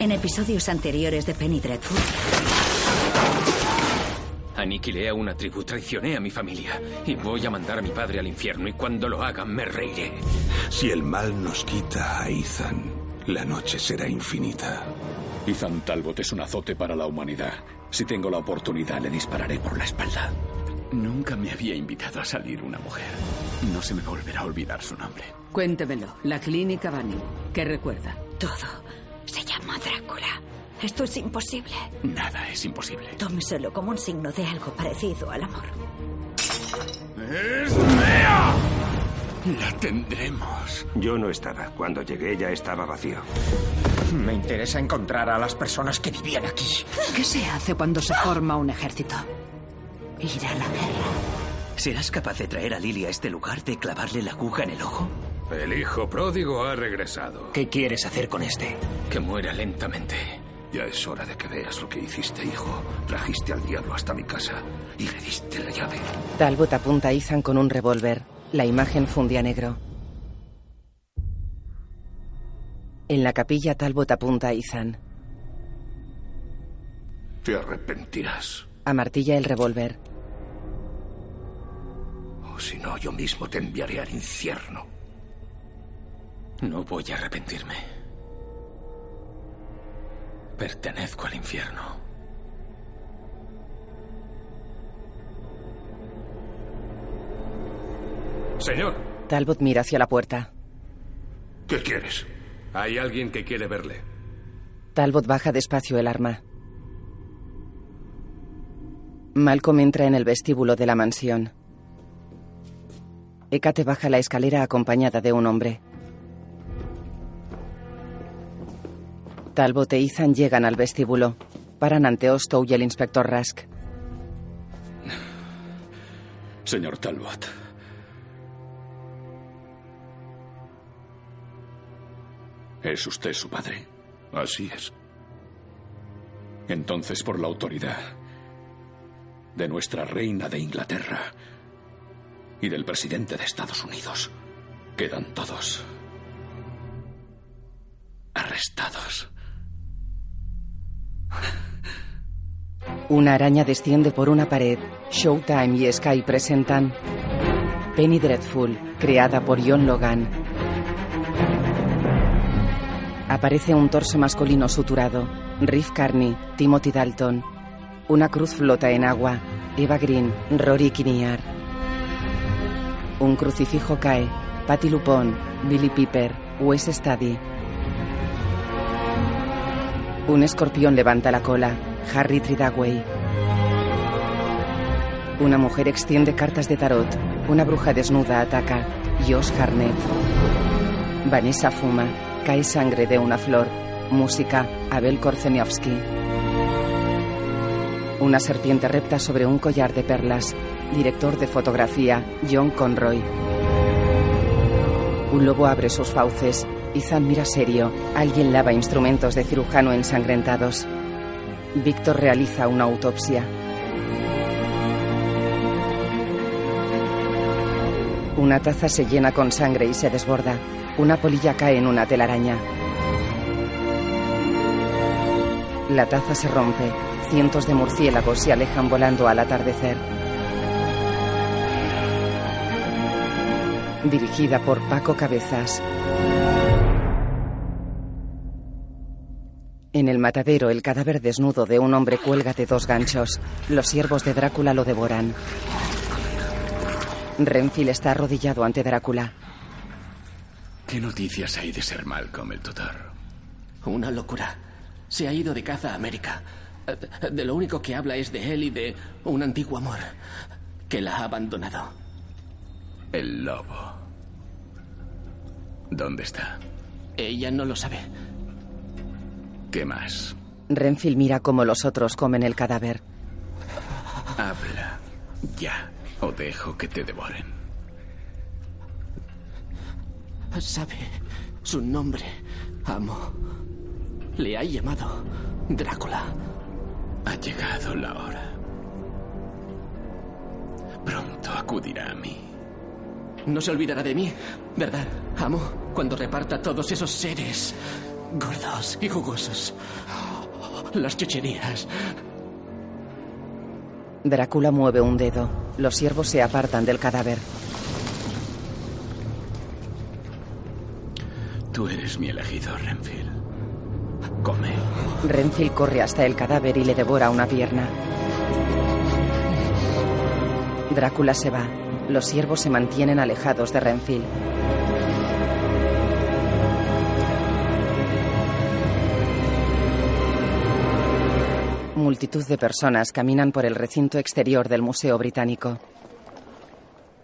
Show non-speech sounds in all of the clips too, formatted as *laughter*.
En episodios anteriores de Penny Dreadful. Aniquilé a una tribu, traicioné a mi familia y voy a mandar a mi padre al infierno y cuando lo hagan me reiré. Si el mal nos quita a Ethan, la noche será infinita. Ethan Talbot es un azote para la humanidad. Si tengo la oportunidad, le dispararé por la espalda. Nunca me había invitado a salir una mujer. No se me volverá a olvidar su nombre. Cuéntemelo. La clínica Bunny. ¿Qué recuerda? Todo. Se llama Drácula. Esto es imposible. Nada es imposible. Tómeselo como un signo de algo parecido al amor. ¡Es mía! La tendremos. Yo no estaba. Cuando llegué ya estaba vacío. Me interesa encontrar a las personas que vivían aquí. ¿Qué se hace cuando se forma un ejército? Ir a la guerra. ¿Serás capaz de traer a Lily a este lugar, de clavarle la aguja en el ojo? El hijo pródigo ha regresado. ¿Qué quieres hacer con este? Que muera lentamente. Ya es hora de que veas lo que hiciste, hijo. Trajiste al diablo hasta mi casa y le diste la llave. Talbot apunta a Ethan con un revólver. La imagen fundía negro. En la capilla, Talbot apunta a Ethan. Te arrepentirás. Amartilla el revólver. O si no, yo mismo te enviaré al infierno. No voy a arrepentirme. Pertenezco al infierno. Señor. Talbot mira hacia la puerta. ¿Qué quieres? Hay alguien que quiere verle. Talbot baja despacio el arma. Malcolm entra en el vestíbulo de la mansión. Hécate baja la escalera acompañada de un hombre. Talbot e Ethan llegan al vestíbulo. Paran ante Ostow y el inspector Rask. Señor Talbot. ¿Es usted su padre? Así es. Entonces, por la autoridad de nuestra reina de Inglaterra y del presidente de Estados Unidos, quedan todos arrestados. Una araña desciende por una pared. Showtime y Sky presentan Penny Dreadful, creada por John Logan. Aparece un torso masculino suturado. Riff Carney, Timothy Dalton. Una cruz flota en agua. Eva Green, Rory Kinnear. Un crucifijo cae. Patty Lupon, Billy Piper, Wes Stady. Un escorpión levanta la cola. Harry Tridaway. Una mujer extiende cartas de tarot. Una bruja desnuda ataca. Josh Harnett. Vanessa fuma. Cae sangre de una flor. Música. Abel Korzeniowski. Una serpiente repta sobre un collar de perlas. Director de fotografía. John Conroy. Un lobo abre sus fauces. Ethan mira serio. Alguien lava instrumentos de cirujano ensangrentados. Víctor realiza una autopsia. Una taza se llena con sangre y se desborda. Una polilla cae en una telaraña. La taza se rompe. Cientos de murciélagos se alejan volando al atardecer. Dirigida por Paco Cabezas. En el matadero, el cadáver desnudo de un hombre cuelga de dos ganchos. Los siervos de Drácula lo devoran. Renfield está arrodillado ante Drácula. ¿Qué noticias hay de ser Malcolm el tutor? Una locura. Se ha ido de caza a América. Eh, De lo único que habla es de él y de un antiguo amor que la ha abandonado. El lobo. ¿Dónde está? Ella no lo sabe. ¿Qué más? Renfield mira cómo los otros comen el cadáver. Habla. Ya. O dejo que te devoren. Sabe su nombre. Amo. Le ha llamado Drácula. Ha llegado la hora. Pronto acudirá a mí. No se olvidará de mí, ¿verdad? Amo cuando reparta todos esos seres Gordos y jugosos. Las chucherías. Drácula mueve un dedo. Los siervos se apartan del cadáver. Tú eres mi elegido, Renfield. Come. Renfield corre hasta el cadáver y le devora una pierna. Drácula se va. Los siervos se mantienen alejados de Renfield. Multitud de personas caminan por el recinto exterior del Museo Británico.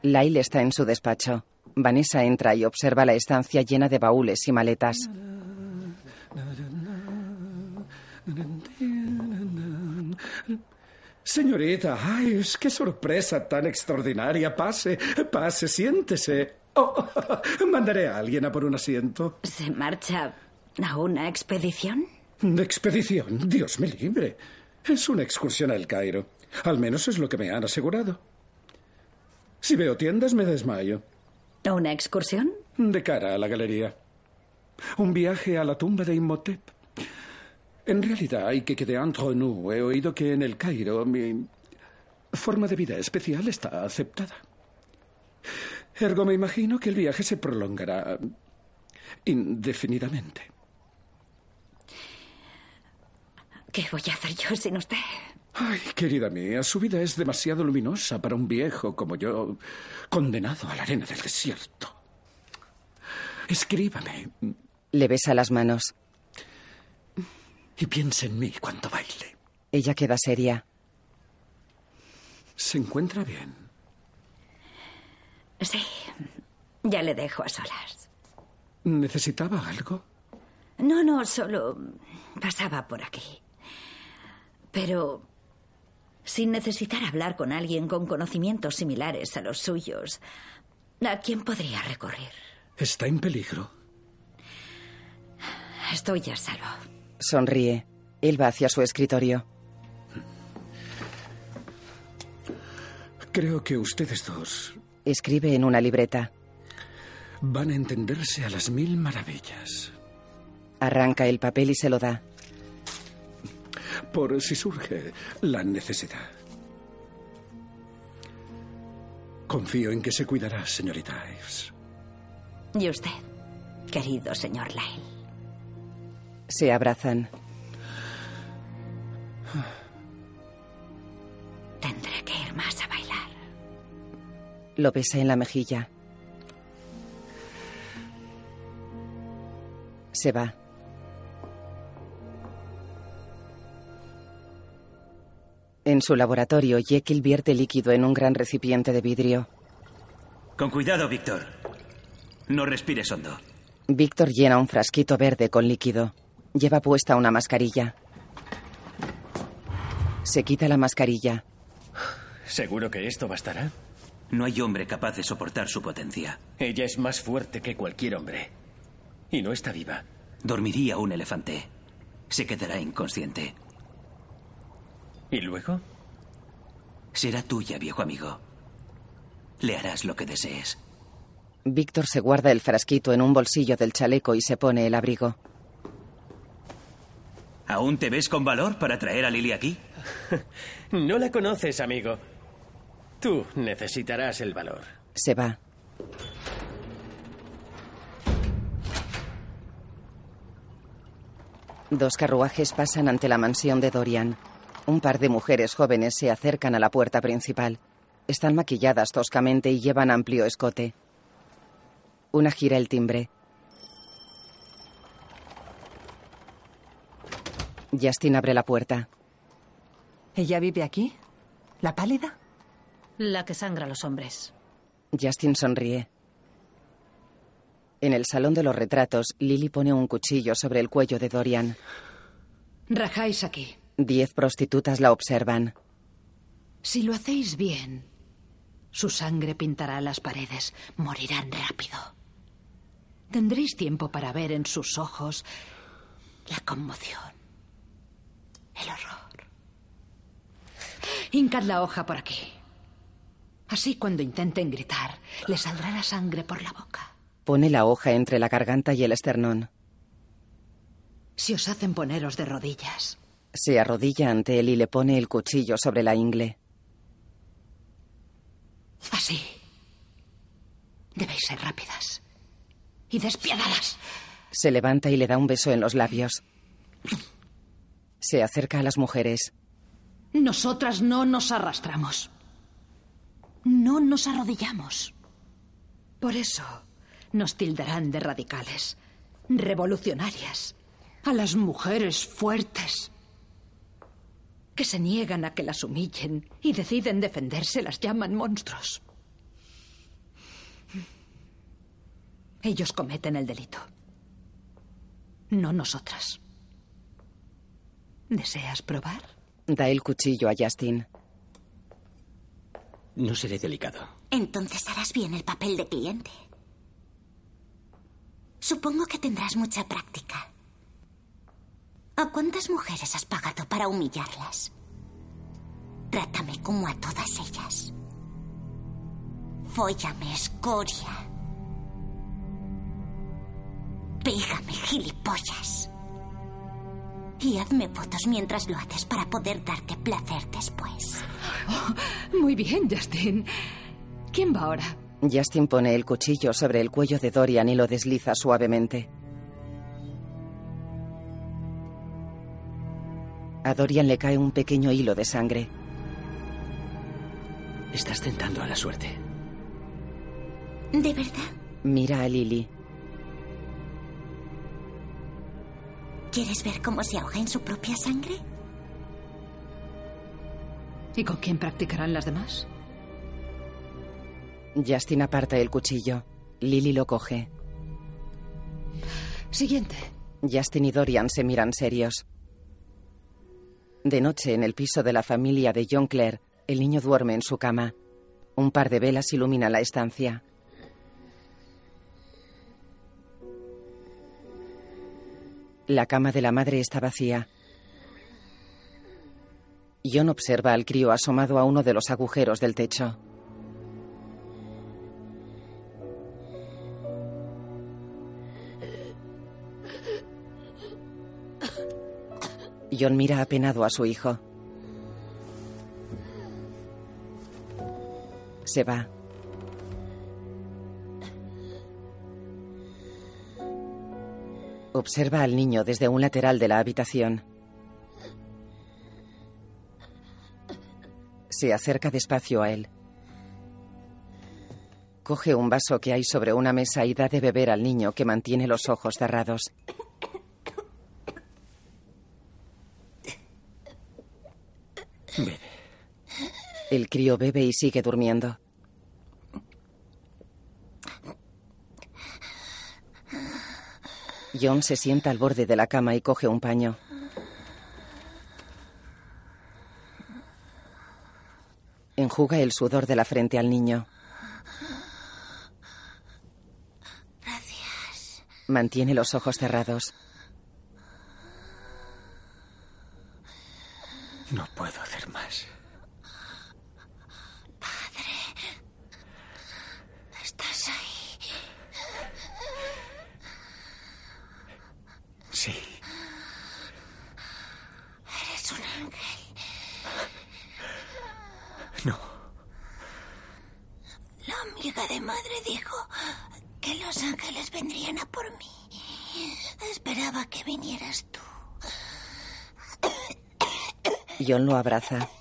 Lyle está en su despacho. Vanessa entra y observa la estancia llena de baúles y maletas. Señorita, ay, qué sorpresa tan extraordinaria. Pase, pase, siéntese. Oh, *laughs* mandaré a alguien a por un asiento. ¿Se marcha a una expedición? ¿De expedición? Dios me libre. Es una excursión al Cairo. Al menos es lo que me han asegurado. Si veo tiendas, me desmayo. ¿Una excursión? De cara a la galería. Un viaje a la tumba de Imhotep. En realidad, hay que quede entre nous, he oído que en el Cairo mi forma de vida especial está aceptada. Ergo, me imagino que el viaje se prolongará indefinidamente. ¿Qué voy a hacer yo sin usted? Ay, querida mía, su vida es demasiado luminosa para un viejo como yo, condenado a la arena del desierto. Escríbame. Le besa las manos. Y piense en mí cuando baile. Ella queda seria. ¿Se encuentra bien? Sí. Ya le dejo a solas. ¿Necesitaba algo? No, no, solo pasaba por aquí. Pero sin necesitar hablar con alguien con conocimientos similares a los suyos, ¿a quién podría recurrir? ¿Está en peligro? Estoy a salvo. Sonríe. Él va hacia su escritorio. Creo que ustedes dos Escribe en una libreta. van a entenderse a las mil maravillas. Arranca el papel y se lo da. Por si surge la necesidad. Confío en que se cuidará, señorita Ives. ¿Y usted, querido señor Lyle? Se abrazan. Tendré que ir más a bailar. Lo besa en la mejilla. Se va. En su laboratorio, Jekyll vierte líquido en un gran recipiente de vidrio. Con cuidado, Víctor. No respires hondo. Víctor llena un frasquito verde con líquido. Lleva puesta una mascarilla. Se quita la mascarilla. ¿Seguro que esto bastará? No hay hombre capaz de soportar su potencia. Ella es más fuerte que cualquier hombre. Y no está viva. Dormiría un elefante. Se quedará inconsciente. ¿Y luego? Será tuya, viejo amigo. Le harás lo que desees. Víctor se guarda el frasquito en un bolsillo del chaleco y se pone el abrigo. ¿Aún te ves con valor para traer a Lily aquí? *laughs* No la conoces, amigo. Tú necesitarás el valor. Se va. Dos carruajes pasan ante la mansión de Dorian. Un par de mujeres jóvenes se acercan a la puerta principal. Están maquilladas toscamente y llevan amplio escote. Una gira el timbre. Justin abre la puerta. ¿Ella vive aquí? ¿La pálida? La que sangra a los hombres. Justin sonríe. En el salón de los retratos, Lily pone un cuchillo sobre el cuello de Dorian. Rajáis aquí. Diez prostitutas la observan. Si lo hacéis bien, su sangre pintará las paredes. Morirán rápido. Tendréis tiempo para ver en sus ojos la conmoción, el horror. Hincad la hoja por aquí. Así cuando intenten gritar, les saldrá la sangre por la boca. Pone la hoja entre la garganta y el esternón. Si os hacen poneros de rodillas. Se arrodilla ante él y le pone el cuchillo sobre la ingle. Así. Debéis ser rápidas. Y despiadadas. Se levanta y le da un beso en los labios. Se acerca a las mujeres. Nosotras no nos arrastramos. No nos arrodillamos. Por eso nos tildarán de radicales, revolucionarias, a las mujeres fuertes, que se niegan a que las humillen y deciden defenderse, las llaman monstruos. Ellos cometen el delito, no nosotras. ¿Deseas probar? Da el cuchillo a Justin. No seré delicado. Entonces harás bien el papel de cliente. Supongo que tendrás mucha práctica. ¿A cuántas mujeres has pagado para humillarlas? Trátame como a todas ellas. Fóllame, escoria. Pégame, gilipollas. Y hazme fotos mientras lo haces para poder darte placer después. Oh, muy bien, Justin. ¿Quién va ahora? Justin pone el cuchillo sobre el cuello de Dorian y lo desliza suavemente. A Dorian le cae un pequeño hilo de sangre. Estás tentando a la suerte. ¿De verdad? Mira a Lily. ¿Quieres ver cómo se ahoga en su propia sangre? ¿Y con quién practicarán las demás? Justin aparta el cuchillo. Lily lo coge. Siguiente. Justin y Dorian se miran serios. De noche, en el piso de la familia de John Clare, el niño duerme en su cama. Un par de velas ilumina la estancia. La cama de la madre está vacía. John observa al crío asomado a uno de los agujeros del techo. John mira apenado a su hijo. Se va. Observa al niño desde un lateral de la habitación. Se acerca despacio a él. Coge un vaso que hay sobre una mesa y da de beber al niño que mantiene los ojos cerrados. Bebe. El crío bebe y sigue durmiendo. John se sienta al borde de la cama y coge un paño. Enjuga el sudor de la frente al niño. Gracias. Mantiene los ojos cerrados. No puedo hacer más. Padre. ¿Estás ahí? Sí. Eres un ángel. No. La amiga de madre dijo que los ángeles vendrían a por mí. Esperaba que vinieras tú. John lo abraza.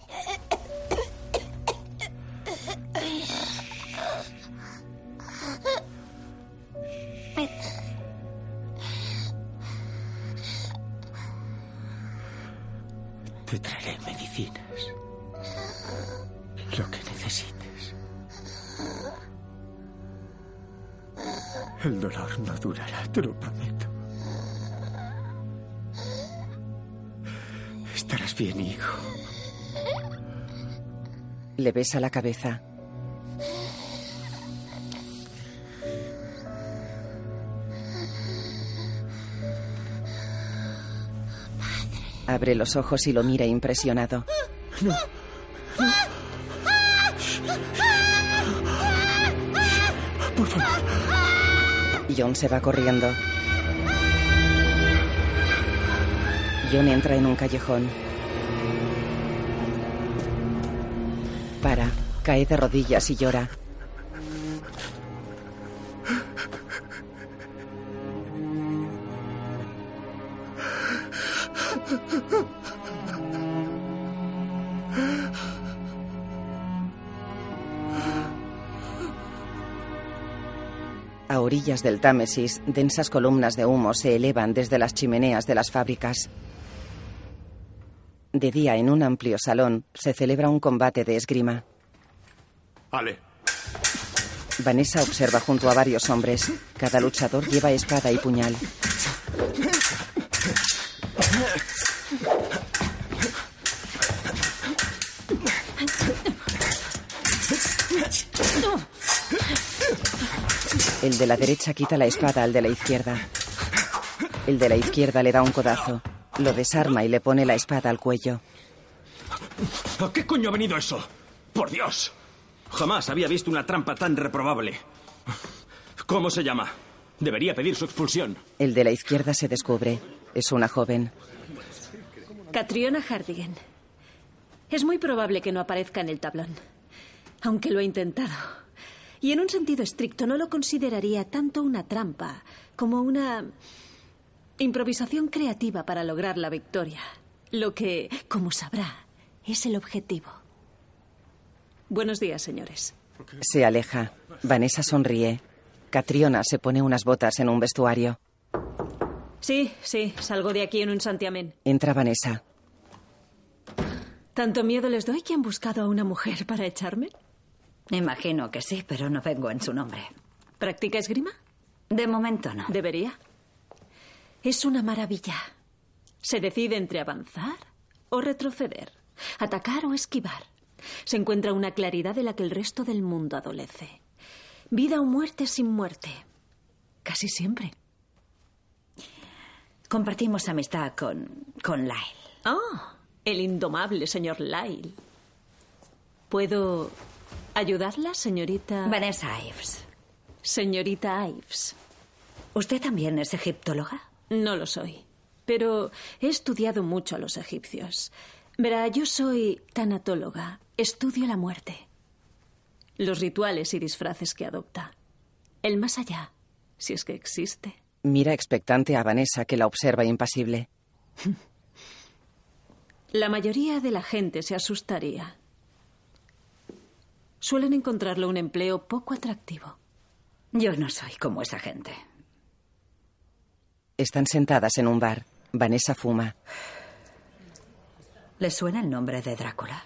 Le besa la cabeza. Abre los ojos y lo mira impresionado. No. Por favor. John se va corriendo. John entra en un callejón. Para, cae de rodillas y llora. A orillas del Támesis, densas columnas de humo se elevan desde las chimeneas de las fábricas. De día, en un amplio salón, se celebra un combate de esgrima. Ale. Vanessa observa junto a varios hombres. Cada luchador lleva espada y puñal. El de la derecha quita la espada al de la izquierda. El de la izquierda le da un codazo. Lo desarma y le pone la espada al cuello. ¿A qué coño ha venido eso? ¡Por Dios! Jamás había visto una trampa tan reprobable. ¿Cómo se llama? Debería pedir su expulsión. El de la izquierda se descubre. Es una joven. Catriona Hardigan. Es muy probable que no aparezca en el tablón. Aunque lo he intentado. Y en un sentido estricto no lo consideraría tanto una trampa como una improvisación creativa para lograr la victoria. Lo que, como sabrá, es el objetivo. Buenos días, señores. Se aleja. Vanessa sonríe. Catriona se pone unas botas en un vestuario. Sí, sí, salgo de aquí en un santiamén. Entra Vanessa. ¿Tanto miedo les doy que han buscado a una mujer para echarme? Imagino que sí, pero no vengo en su nombre. ¿Practica esgrima? De momento no. Debería. Es una maravilla. Se decide entre avanzar o retroceder, atacar o esquivar. Se encuentra una claridad de la que el resto del mundo adolece. Vida o muerte sin muerte. Casi siempre. Compartimos amistad con, con Lyle. Ah, el indomable señor Lyle. ¿Puedo ayudarla, señorita? Vanessa Ives. Señorita Ives. ¿Usted también es egiptóloga? No lo soy, pero he estudiado mucho a los egipcios. Verá, yo soy tanatóloga. Estudio la muerte. Los rituales y disfraces que adopta. El más allá, si es que existe. Mira expectante a Vanessa, que la observa impasible. *laughs* La mayoría de la gente se asustaría. Suelen encontrarlo un empleo poco atractivo. Yo no soy como esa gente. Están sentadas en un bar. Vanessa fuma. ¿Le suena el nombre de Drácula?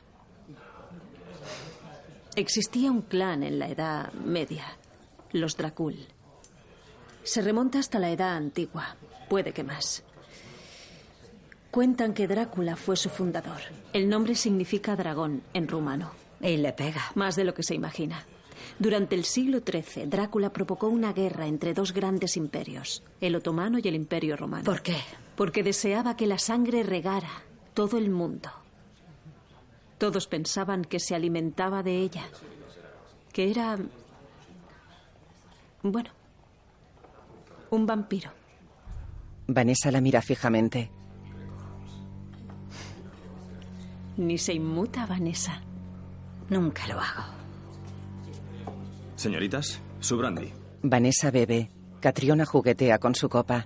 Existía un clan en la Edad Media, los Dracul. Se remonta hasta la Edad Antigua, puede que más. Cuentan que Drácula fue su fundador. El nombre significa dragón en rumano. Y le pega. Más de lo que se imagina. Durante el siglo XIII, Drácula provocó una guerra entre dos grandes imperios, el otomano y el imperio romano. ¿Por qué? Porque deseaba que la sangre regara todo el mundo. Todos pensaban que se alimentaba de ella, que era... Bueno, un vampiro. Vanessa la mira fijamente. Ni se inmuta, Vanessa. Nunca lo hago. Señoritas, su brandy. Vanessa bebe. Catriona juguetea con su copa.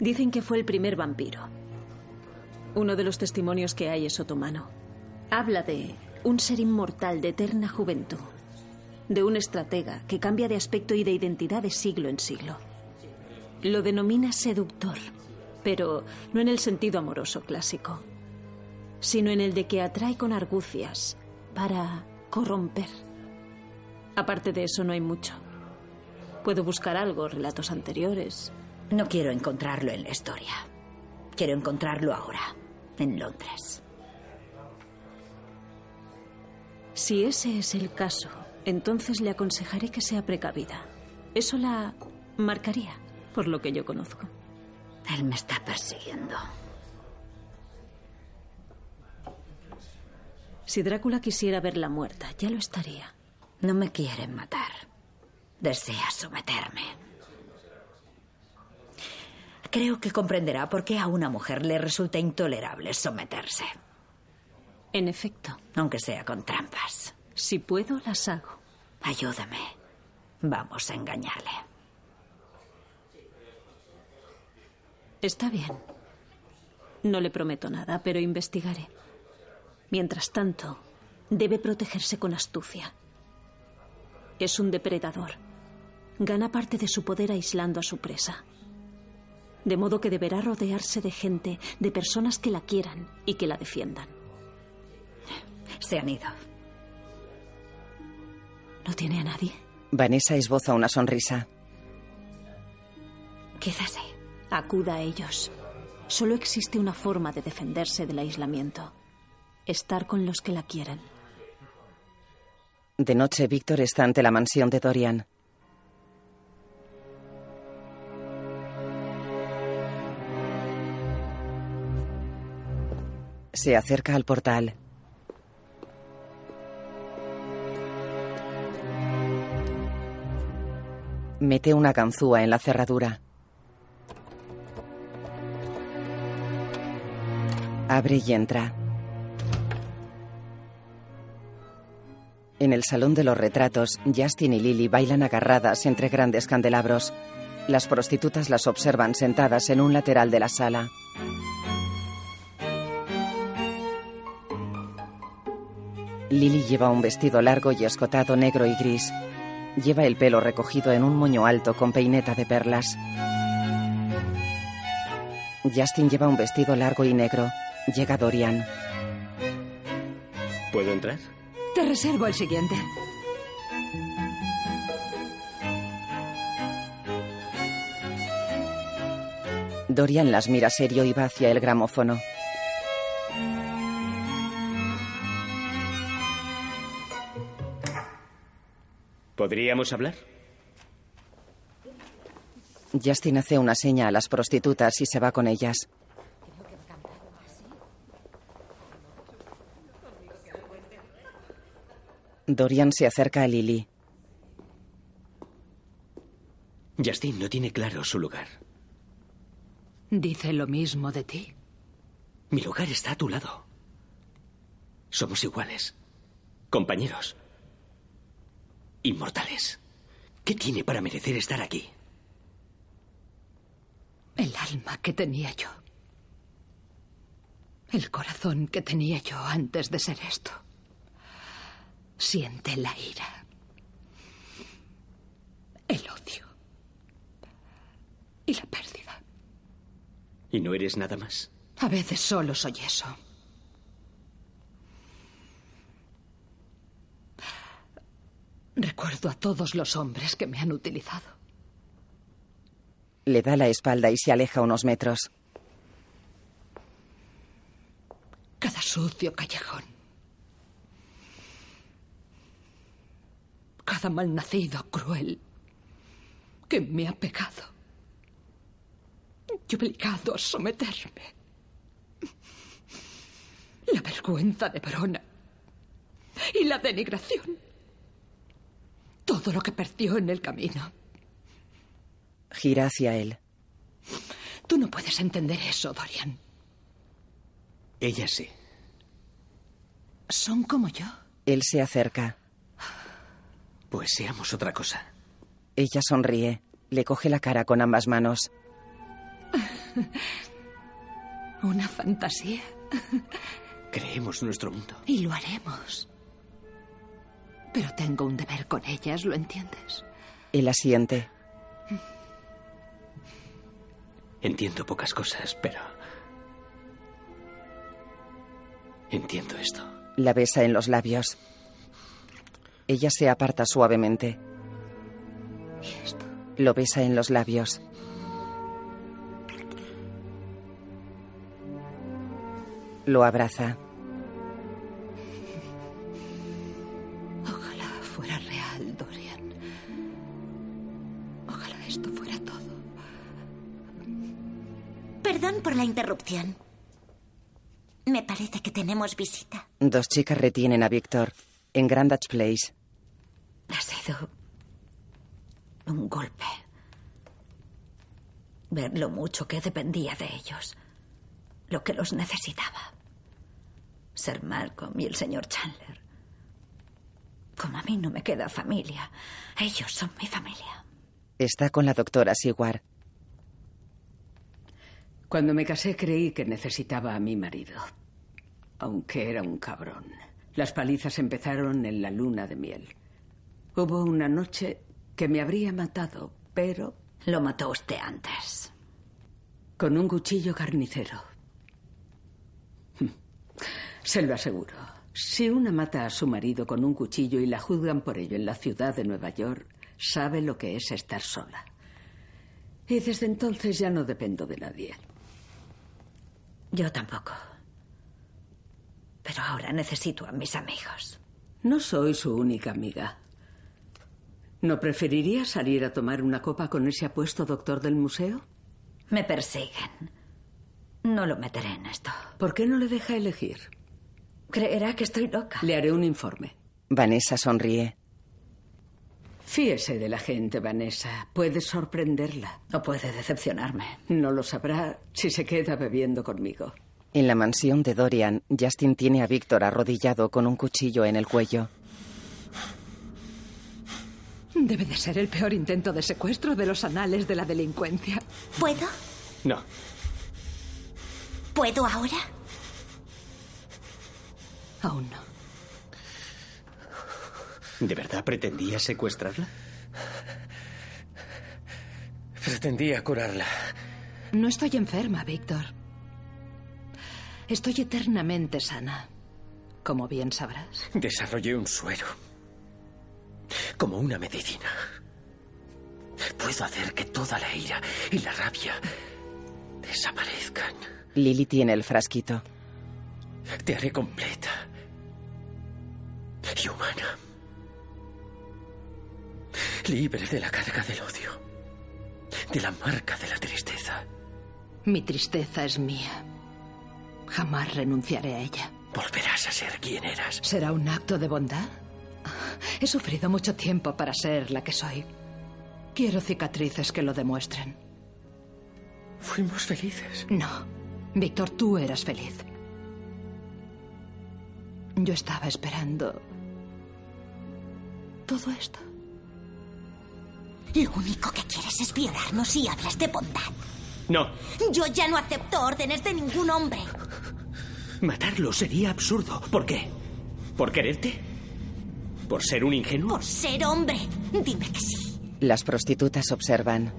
Dicen que fue el primer vampiro. Uno de los testimonios que hay es otomano. Habla de un ser inmortal de eterna juventud, de un estratega que cambia de aspecto y de identidad de siglo en siglo. Lo denomina seductor, pero no en el sentido amoroso clásico, sino en el de que atrae con argucias para corromper. Aparte de eso no hay mucho. Puedo buscar algo, relatos anteriores. No quiero encontrarlo en la historia. Quiero encontrarlo ahora, en Londres. Si ese es el caso, entonces le aconsejaré que sea precavida. Eso la marcaría, por lo que yo conozco. Él me está persiguiendo. Si Drácula quisiera verla muerta, ya lo estaría. No me quieren matar. Desea someterme. Creo que comprenderá por qué a una mujer le resulta intolerable someterse. En efecto. Aunque sea con trampas. Si puedo, las hago. Ayúdame. Vamos a engañarle. Está bien. No le prometo nada, pero investigaré. Mientras tanto, debe protegerse con astucia. Es un depredador. Gana parte de su poder aislando a su presa. De modo que deberá rodearse de gente, de personas que la quieran y que la defiendan. Se han ido. ¿No tiene a nadie? Vanessa esboza una sonrisa. Sí. Acuda a ellos. Solo existe una forma de defenderse del aislamiento. Estar con los que la quieren. De noche, Víctor está ante la mansión de Dorian. Se acerca al portal. Mete una ganzúa en la cerradura. Abre y entra. En el salón de los retratos, Justin y Lily bailan agarradas entre grandes candelabros. Las prostitutas las observan sentadas en un lateral de la sala. Lily lleva un vestido largo y escotado negro y gris. Lleva el pelo recogido en un moño alto con peineta de perlas. Justin lleva un vestido largo y negro. Llega Dorian. ¿Puedo entrar? Te reservo el siguiente. Dorian las mira serio y va hacia el gramófono. ¿Podríamos hablar? Justin hace una seña a las prostitutas y se va con ellas. Dorian se acerca a Lily. Justin no tiene claro su lugar. ¿Dice lo mismo de ti? Mi lugar está a tu lado. Somos iguales. Compañeros. Inmortales. ¿Qué tiene para merecer estar aquí? El alma que tenía yo. El corazón que tenía yo antes de ser esto. Siente la ira. El odio. Y la pérdida. ¿Y no eres nada más? A veces solo soy eso. Recuerdo a todos los hombres que me han utilizado. Le da la espalda y se aleja unos metros. Cada sucio callejón. Cada malnacido cruel que me ha pegado y obligado a someterme. La vergüenza de Verona y la denigración. Todo lo que perdió en el camino. Gira hacia él. Tú no puedes entender eso, Dorian. Ella sí. Son como yo. Él se acerca. Pues seamos otra cosa. Ella sonríe. Le coge la cara con ambas manos. *laughs* Una fantasía. Creemos nuestro mundo. Y lo haremos. Pero tengo un deber con ellas, ¿lo entiendes? Él asiente. Entiendo pocas cosas, pero... Entiendo esto. La besa en los labios. Ella se aparta suavemente. ¿Y esto? Lo besa en los labios. Lo abraza. Ojalá fuera real, Dorian. Ojalá esto fuera todo. Perdón por la interrupción. Me parece que tenemos visita. Dos chicas retienen a Víctor en Grandage Place. Ha sido un golpe. Ver lo mucho que dependía de ellos. Lo que los necesitaba. Ser Malcolm y el señor Chandler. Como a mí no me queda familia, ellos son mi familia. Está con la doctora Siguar. Cuando me casé creí que necesitaba a mi marido, aunque era un cabrón. Las palizas empezaron en la luna de miel. Hubo una noche que me habría matado, pero... Lo mató usted antes. Con un cuchillo carnicero. *laughs* Se lo aseguro. Si una mata a su marido con un cuchillo y la juzgan por ello en la ciudad de Nueva York, sabe lo que es estar sola. Y desde entonces ya no dependo de nadie. Yo tampoco. Pero ahora necesito a mis amigos. No soy su única amiga. ¿No preferiría salir a tomar una copa con ese apuesto doctor del museo? Me persiguen. No lo meteré en esto. ¿Por qué no le deja elegir? Creerá que estoy loca. Le haré un informe. Vanessa sonríe. Fíese de la gente, Vanessa. Puede sorprenderla. O puede decepcionarme. No lo sabrá si se queda bebiendo conmigo. En la mansión de Dorian, Justin tiene a Víctor arrodillado con un cuchillo en el cuello. Debe de ser el peor intento de secuestro de los anales de la delincuencia. ¿Puedo? No. ¿Puedo ahora? Aún no. ¿De verdad pretendía secuestrarla? Pretendía curarla. No estoy enferma, Víctor. Estoy eternamente sana. Como bien sabrás. Desarrollé un suero. Como una medicina. Puedo hacer que toda la ira y la rabia desaparezcan. Lily tiene el frasquito. Te haré completa y humana. Libre de la carga del odio. De la marca de la tristeza. Mi tristeza es mía. Jamás renunciaré a ella. Volverás a ser quien eras. ¿Será un acto de bondad? He sufrido mucho tiempo para ser la que soy. Quiero cicatrices que lo demuestren. Fuimos felices. No. Víctor, tú eras feliz. Yo estaba esperando todo esto. Lo único que quieres es violarnos y hablas de bondad. No. Yo ya no acepto órdenes de ningún hombre. Matarlo sería absurdo. ¿Por qué? ¿Por quererte? ¿Por ser un ingenuo? Por ser hombre. Dime que sí. Las prostitutas observan.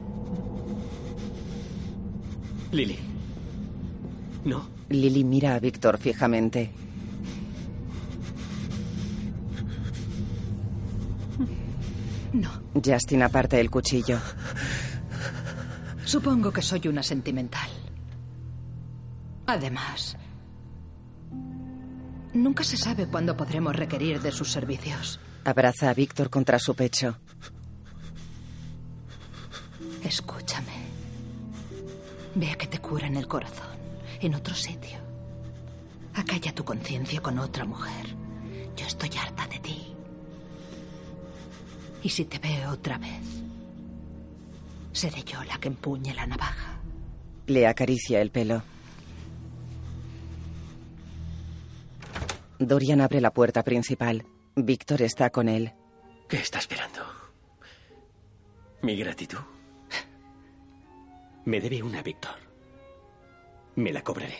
Lily. No. Lily mira a Víctor fijamente. No. Justin aparta el cuchillo. Supongo que soy una sentimental. Además, nunca se sabe cuándo podremos requerir de sus servicios. Abraza a Víctor contra su pecho. Escúchame. Ve a que te curan el corazón en otro sitio. Acalla tu conciencia con otra mujer. Yo estoy harta de ti. Y si te veo otra vez, seré yo la que empuñe la navaja. Le acaricia el pelo. Dorian abre la puerta principal. Víctor está con él. ¿Qué está esperando? ¿Mi gratitud? Me debe una, Víctor. Me la cobraré.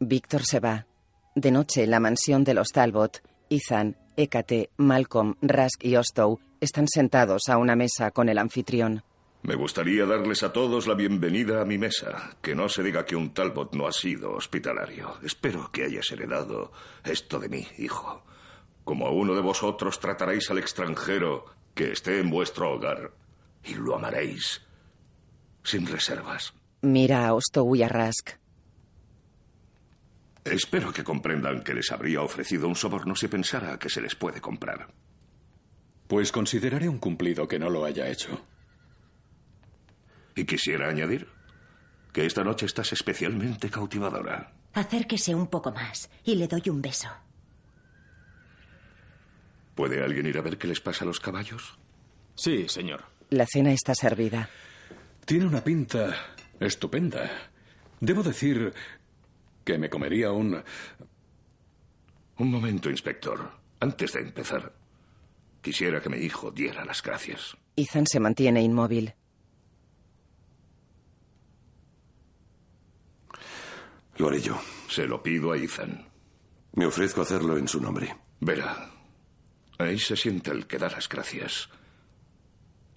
Víctor se va. De noche, en la mansión de los Talbot, Ethan, Hécate, Malcolm, Rask y Ostow están sentados a una mesa con el anfitrión. Me gustaría darles a todos la bienvenida a mi mesa. Que no se diga que un Talbot no ha sido hospitalario. Espero que hayas heredado esto de mí, hijo. Como a uno de vosotros trataréis al extranjero que esté en vuestro hogar y lo amaréis sin reservas. Mira a Ostow y a Rask. Espero que comprendan que les habría ofrecido un soborno si pensara que se les puede comprar. Pues consideraré un cumplido que no lo haya hecho. Y quisiera añadir que esta noche estás especialmente cautivadora. Acérquese un poco más y le doy un beso. ¿Puede alguien ir a ver qué les pasa a los caballos? Sí, señor. La cena está servida. Tiene una pinta estupenda. Debo decir que me comería un... Un momento, inspector. Antes de empezar, quisiera que mi hijo diera las gracias. Ethan se mantiene inmóvil. Lo haré yo. Se lo pido a Ethan. Me ofrezco a hacerlo en su nombre. Verá, ahí se sienta el que da las gracias.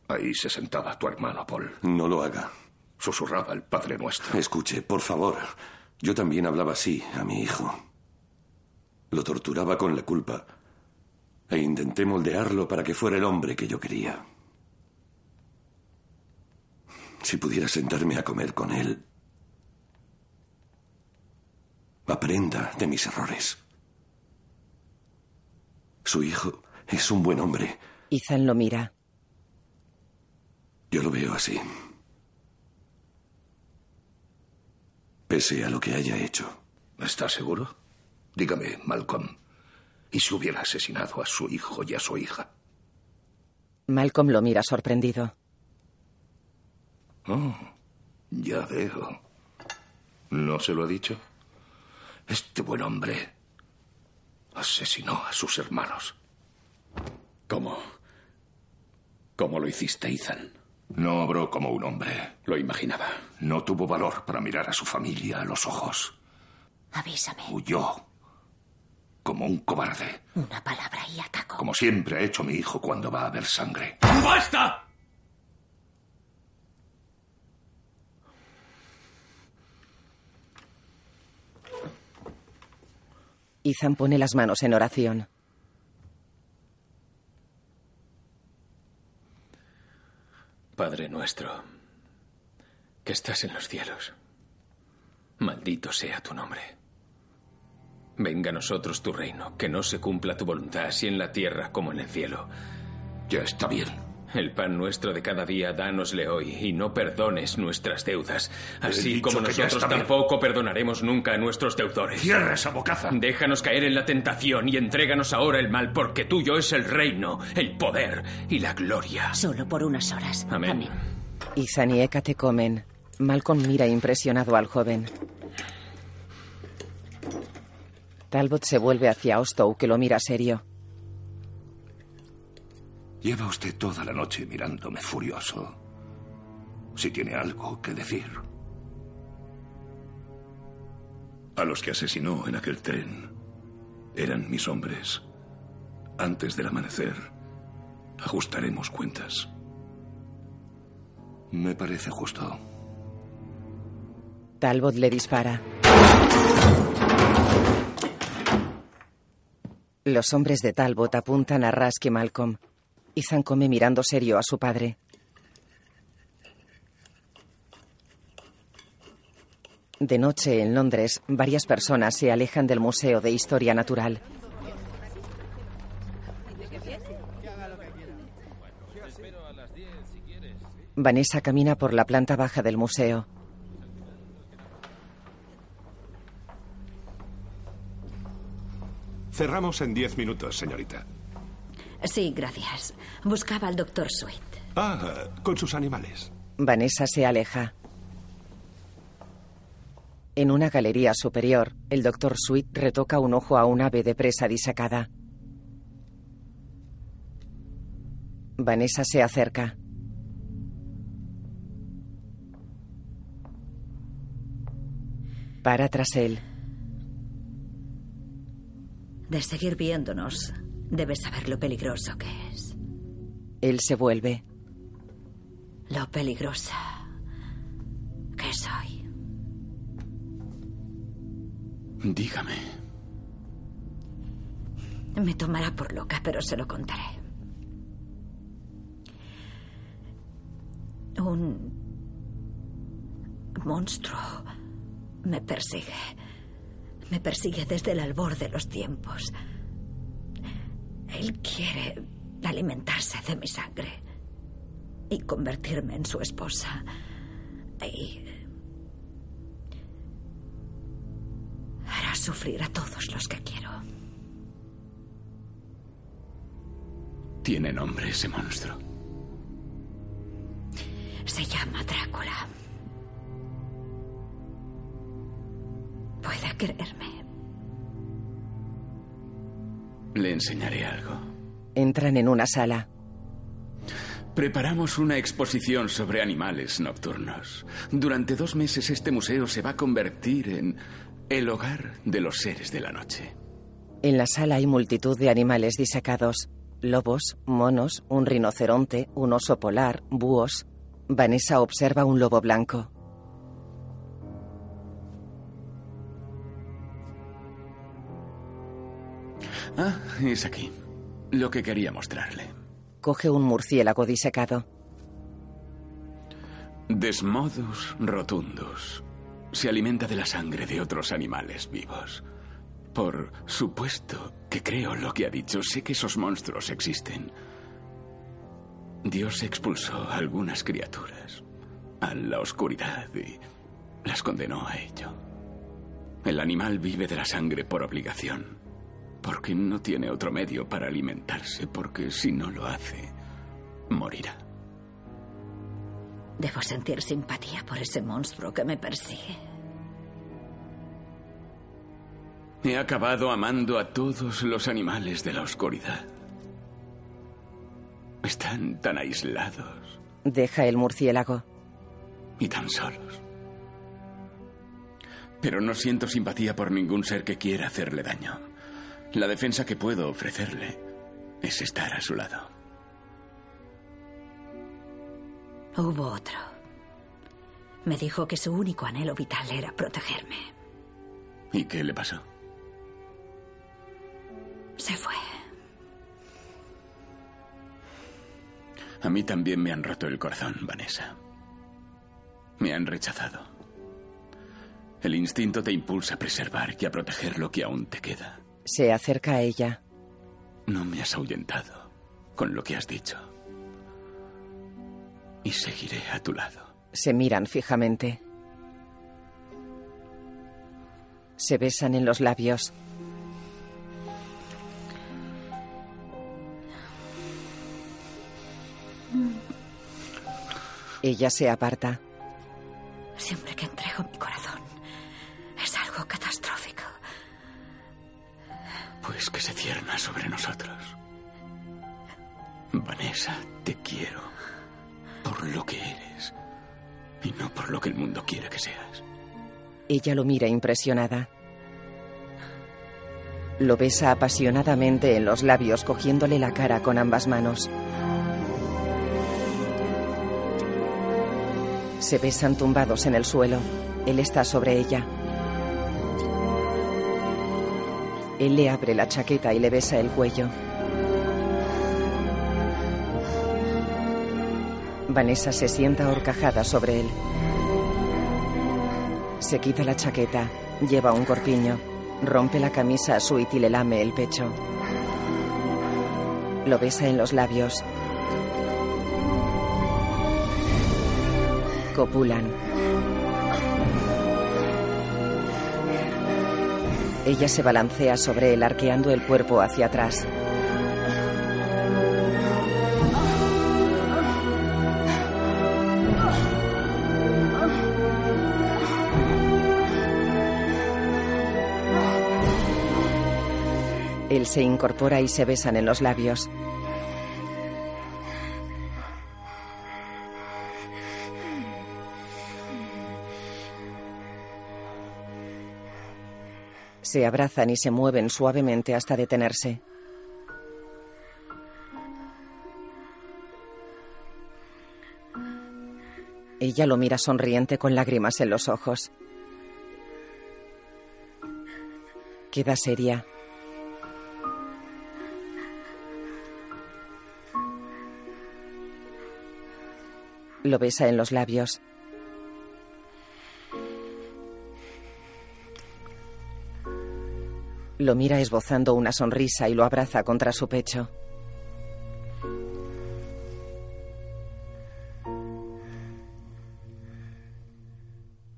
Ahí se sentaba tu hermano Paul. No lo haga. Susurraba el Padre Nuestro. Escuche, por favor. Yo también hablaba así a mi hijo. Lo torturaba con la culpa. E intenté moldearlo para que fuera el hombre que yo quería. Si pudiera sentarme a comer con él, aprenda de mis errores. Su hijo es un buen hombre. Ethan lo mira. Yo lo veo así. Pese a lo que haya hecho. ¿Está seguro? Dígame, Malcolm. ¿Y si hubiera asesinado a su hijo y a su hija? Malcolm lo mira sorprendido. Oh, ya veo. ¿No se lo ha dicho? Este buen hombre asesinó a sus hermanos. ¿Cómo? ¿Cómo lo hiciste, Ethan? No obró como un hombre. Lo imaginaba. No tuvo valor para mirar a su familia a los ojos. Avísame. Huyó. Como un cobarde. Una palabra y ataco. Como siempre ha hecho mi hijo cuando va a haber sangre. ¡Basta! Ethan pone las manos en oración. Padre nuestro, que estás en los cielos, maldito sea tu nombre. Venga a nosotros tu reino, que no se cumpla tu voluntad, así en la tierra como en el cielo. Ya está bien. El pan nuestro de cada día, dánosle hoy, y no perdones nuestras deudas, así como nosotros bien. tampoco perdonaremos nunca a nuestros deudores. Cierra esa bocaza. Déjanos caer en la tentación y entréganos ahora el mal, porque tuyo es el reino, el poder y la gloria. Solo por unas horas. Amén. Ethan y Hécate comen. Malcolm mira impresionado al joven. Talbot se vuelve hacia Ostow, que lo mira serio. Lleva usted toda la noche mirándome furioso. Si tiene algo que decir. A los que asesinó en aquel tren eran mis hombres. Antes del amanecer, ajustaremos cuentas. Me parece justo. Talbot le dispara. Los hombres de Talbot apuntan a Rask Malcolm. Ethan come mirando serio a su padre. De noche, en Londres, varias personas se alejan del Museo de Historia Natural. Vanessa camina por la planta baja del museo. Cerramos en diez minutos, señorita. Sí, gracias. Buscaba al doctor Sweet. Ah, con sus animales. Vanessa se aleja. En una galería superior, el doctor Sweet retoca un ojo a un ave de presa disecada. Vanessa se acerca. Para tras él. De seguir viéndonos, debes saber lo peligroso que es. Él se vuelve. Lo peligrosa que soy. Dígame. Me tomará por loca, pero se lo contaré. Un monstruo me persigue. Me persigue desde el albor de los tiempos. Él quiere alimentarse de mi sangre y convertirme en su esposa. Y hará sufrir a todos los que quiero. ¿Tiene nombre ese monstruo? Se llama Drácula. Puede creerme. Le enseñaré algo. Entran en una sala. Preparamos una exposición sobre animales nocturnos. Durante dos meses este museo se va a convertir en el hogar de los seres de la noche. En la sala hay multitud de animales disecados. Lobos, monos, un rinoceronte, un oso polar, búhos. Vanessa observa un lobo blanco. Ah, es aquí. Lo que quería mostrarle. Coge un murciélago disecado. Desmodus rotundus. Se alimenta de la sangre de otros animales vivos. Por supuesto que creo lo que ha dicho. Sé que esos monstruos existen. Dios expulsó a algunas criaturas a la oscuridad y las condenó a ello. El animal vive de la sangre por obligación, porque no tiene otro medio para alimentarse, porque si no lo hace, morirá. Debo sentir simpatía por ese monstruo que me persigue. He acabado amando a todos los animales de la oscuridad. Están tan aislados Deja el murciélago. y tan solos. Pero no siento simpatía por ningún ser que quiera hacerle daño. La defensa que puedo ofrecerle es estar a su lado. Hubo otro. Me dijo que su único anhelo vital era protegerme. ¿Y qué le pasó? Se fue. A mí también me han roto el corazón, Vanessa. Me han rechazado. El instinto te impulsa a preservar y a proteger lo que aún te queda. Se acerca a ella. No me has ahuyentado con lo que has dicho. Y seguiré a tu lado. Se miran fijamente. Se besan en los labios. Ella se aparta. Siempre que sobre nosotros. Vanessa, te quiero por lo que eres y no por lo que el mundo quiere que seas. Ella lo mira impresionada. Lo besa apasionadamente en los labios, cogiéndole la cara con ambas manos. Se besan tumbados en el suelo. Él está sobre ella. Él le abre la chaqueta y le besa el cuello. Vanessa se sienta horcajada sobre él. Se quita la chaqueta, lleva un corpiño, rompe la camisa a Sweet y le lame el pecho. Lo besa en los labios. Copulan. Ella se balancea sobre él arqueando el cuerpo hacia atrás. Él se incorpora y se besan en los labios. Se abrazan y se mueven suavemente hasta detenerse. Ella lo mira sonriente con lágrimas en los ojos. Queda seria. Lo besa en los labios. Lo mira esbozando una sonrisa y lo abraza contra su pecho.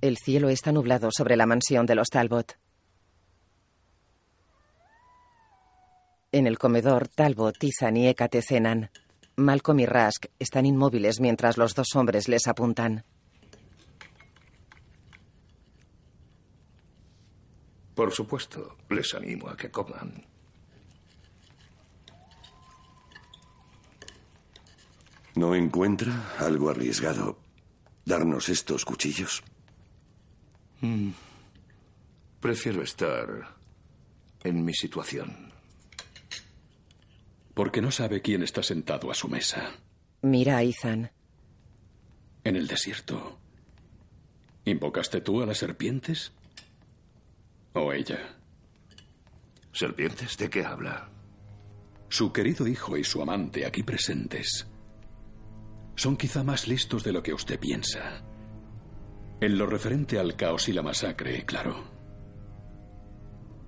El cielo está nublado sobre la mansión de los Talbot. En el comedor, Talbot, Ethan y Hécate cenan. Malcolm y Rask están inmóviles mientras los dos hombres les apuntan. Por supuesto, les animo a que coman. ¿No encuentra algo arriesgado darnos estos cuchillos? Mm. Prefiero estar en mi situación. Porque no sabe quién está sentado a su mesa. Mira a Ethan. En el desierto. ¿Invocaste tú a las serpientes? ¿O ella? ¿Serpientes? ¿De qué habla? Su querido hijo y su amante aquí presentes son quizá más listos de lo que usted piensa. En lo referente al caos y la masacre, claro.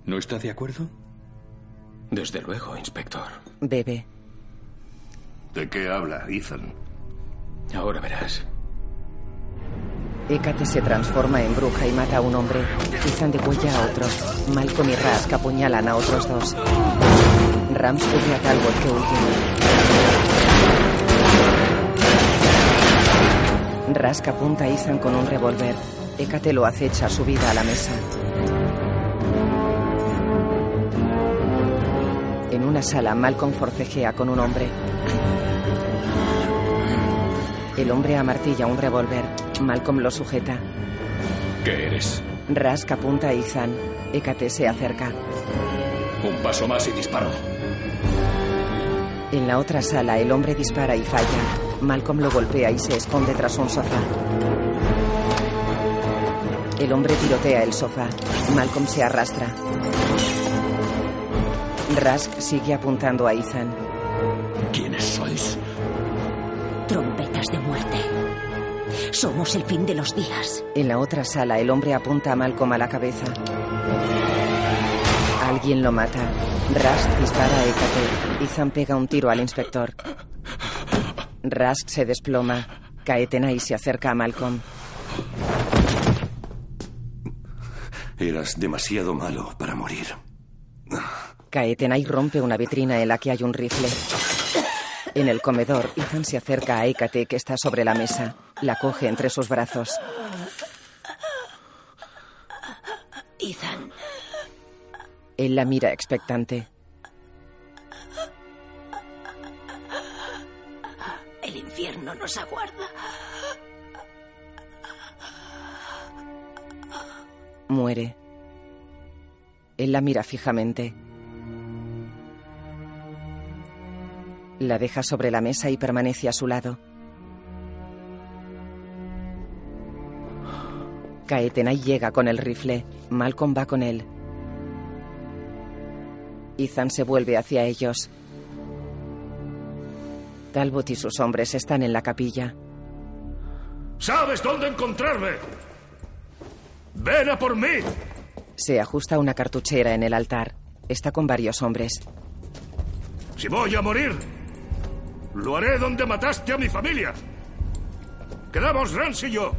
¿No está de acuerdo? Desde luego, inspector. Bebe. ¿De qué habla, Ethan? Ahora verás. Hécate se transforma en bruja y mata a un hombre. Ethan degüella a otro. Malcolm y Rask apuñalan a otros dos. Rams cubre a Talbot que huye. Rask apunta a Ethan con un revólver. Hécate lo acecha subida a la mesa. En una sala, Malcolm forcejea con un hombre. El hombre amartilla un revólver. Malcolm lo sujeta. ¿Qué eres? Rask apunta a Ethan. Hécate se acerca. Un paso más y disparo. En la otra sala, el hombre dispara y falla. Malcolm lo golpea y se esconde tras un sofá. El hombre tirotea el sofá. Malcolm se arrastra. Rask sigue apuntando a Ethan. De muerte. Somos el fin de los días. En la otra sala, el hombre apunta a Malcolm a la cabeza. Alguien lo mata. Rask dispara a Hécate. Ethan pega un tiro al inspector. Rask se desploma. Kaetenay se acerca a Malcolm. Eras demasiado malo para morir. Kaetenay rompe una vitrina en la que hay un rifle. En el comedor, Ethan se acerca a Hécate, que está sobre la mesa. La coge entre sus brazos. Ethan. Él la mira expectante. El infierno nos aguarda. Muere. Él la mira fijamente. La deja sobre la mesa y permanece a su lado. Kaetenay llega con el rifle. Malcolm va con él. Ethan se vuelve hacia ellos. Talbot y sus hombres están en la capilla. ¿Sabes dónde encontrarme? ¡Ven a por mí! Se ajusta una cartuchera en el altar. Está con varios hombres. Si voy a morir, lo haré donde mataste a mi familia. Quedamos Rance y yo.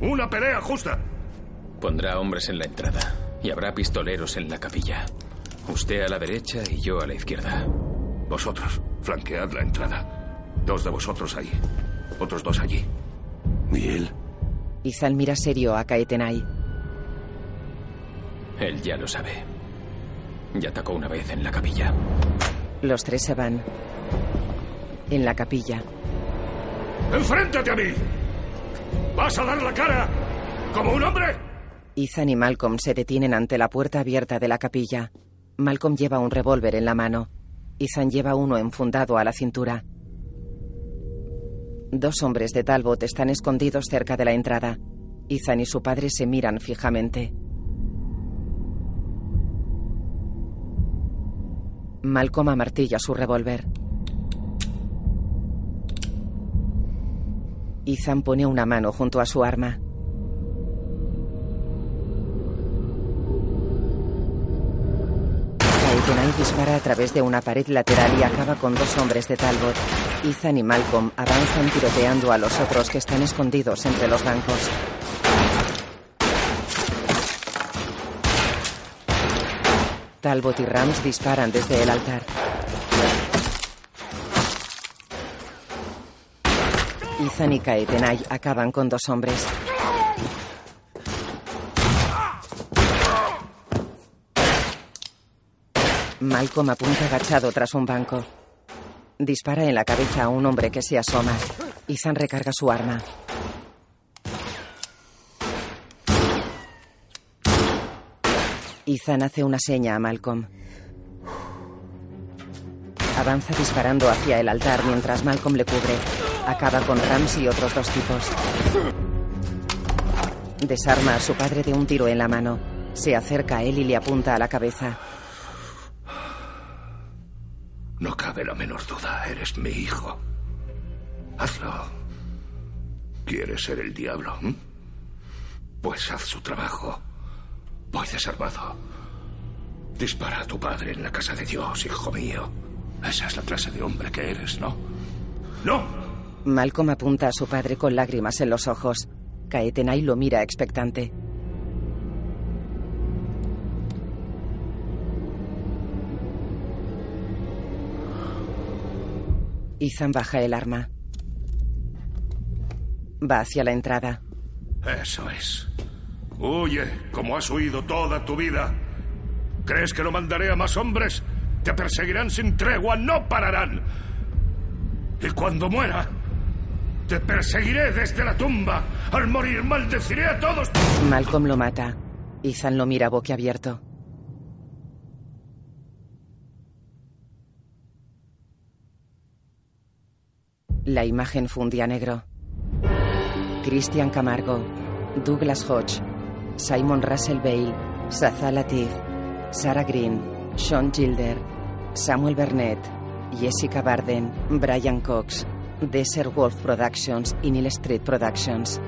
Una pelea justa. Pondrá hombres en la entrada y habrá pistoleros en la capilla. Usted a la derecha y yo a la izquierda. Vosotros, flanquead la entrada. Dos de vosotros ahí. Otros dos allí. ¿Y él? Ethan mira serio a Kaetenay. Él ya lo sabe. Ya atacó una vez en la capilla. Los tres se van. En la capilla. ¡Enfréntate a mí! ¿Vas a dar la cara como un hombre? Ethan y Malcolm se detienen ante la puerta abierta de la capilla. Malcolm lleva un revólver en la mano. Ethan lleva uno enfundado a la cintura. Dos hombres de Talbot están escondidos cerca de la entrada. Ethan y su padre se miran fijamente. Malcolm amartilla su revólver. Ethan pone una mano junto a su arma. Kaetenay dispara a través de una pared lateral y acaba con dos hombres de Talbot. Ethan y Malcolm avanzan tiroteando a los otros que están escondidos entre los bancos. Talbot y Rams disparan desde el altar. Ethan y Kaetenay acaban con dos hombres. Malcolm apunta agachado tras un banco. Dispara en la cabeza a un hombre que se asoma. Ethan recarga su arma. Ethan hace una seña a Malcolm. Avanza disparando hacia el altar mientras Malcolm le cubre. Acaba con Rams y otros dos tipos. Desarma a su padre de un tiro en la mano. Se acerca a él y le apunta a la cabeza. No cabe la menor duda, eres mi hijo. Hazlo. ¿Quieres ser el diablo? ¿m? Pues haz su trabajo. Voy desarmado. Dispara a tu padre en la casa de Dios, hijo mío. Esa es la clase de hombre que eres, ¿no? ¡No! Malcolm apunta a su padre con lágrimas en los ojos. Kaetenay lo mira expectante. Ethan baja el arma. Va hacia la entrada. Eso es. Huye, como has huido toda tu vida. ¿Crees que lo mandaré a más hombres? Te perseguirán sin tregua, no pararán. Y cuando muera, te perseguiré desde la tumba. Al morir, maldeciré a todos. Malcolm lo mata. Ethan lo mira boquiabierto. La imagen fundía negro. Christian Camargo, Douglas Hodge, Simon Russell Bale, Saza Latif, Sarah Green, Sean Gilder, Samuel Burnett, Jessica Barden, Brian Cox, Desert Wolf Productions y Neil Street Productions.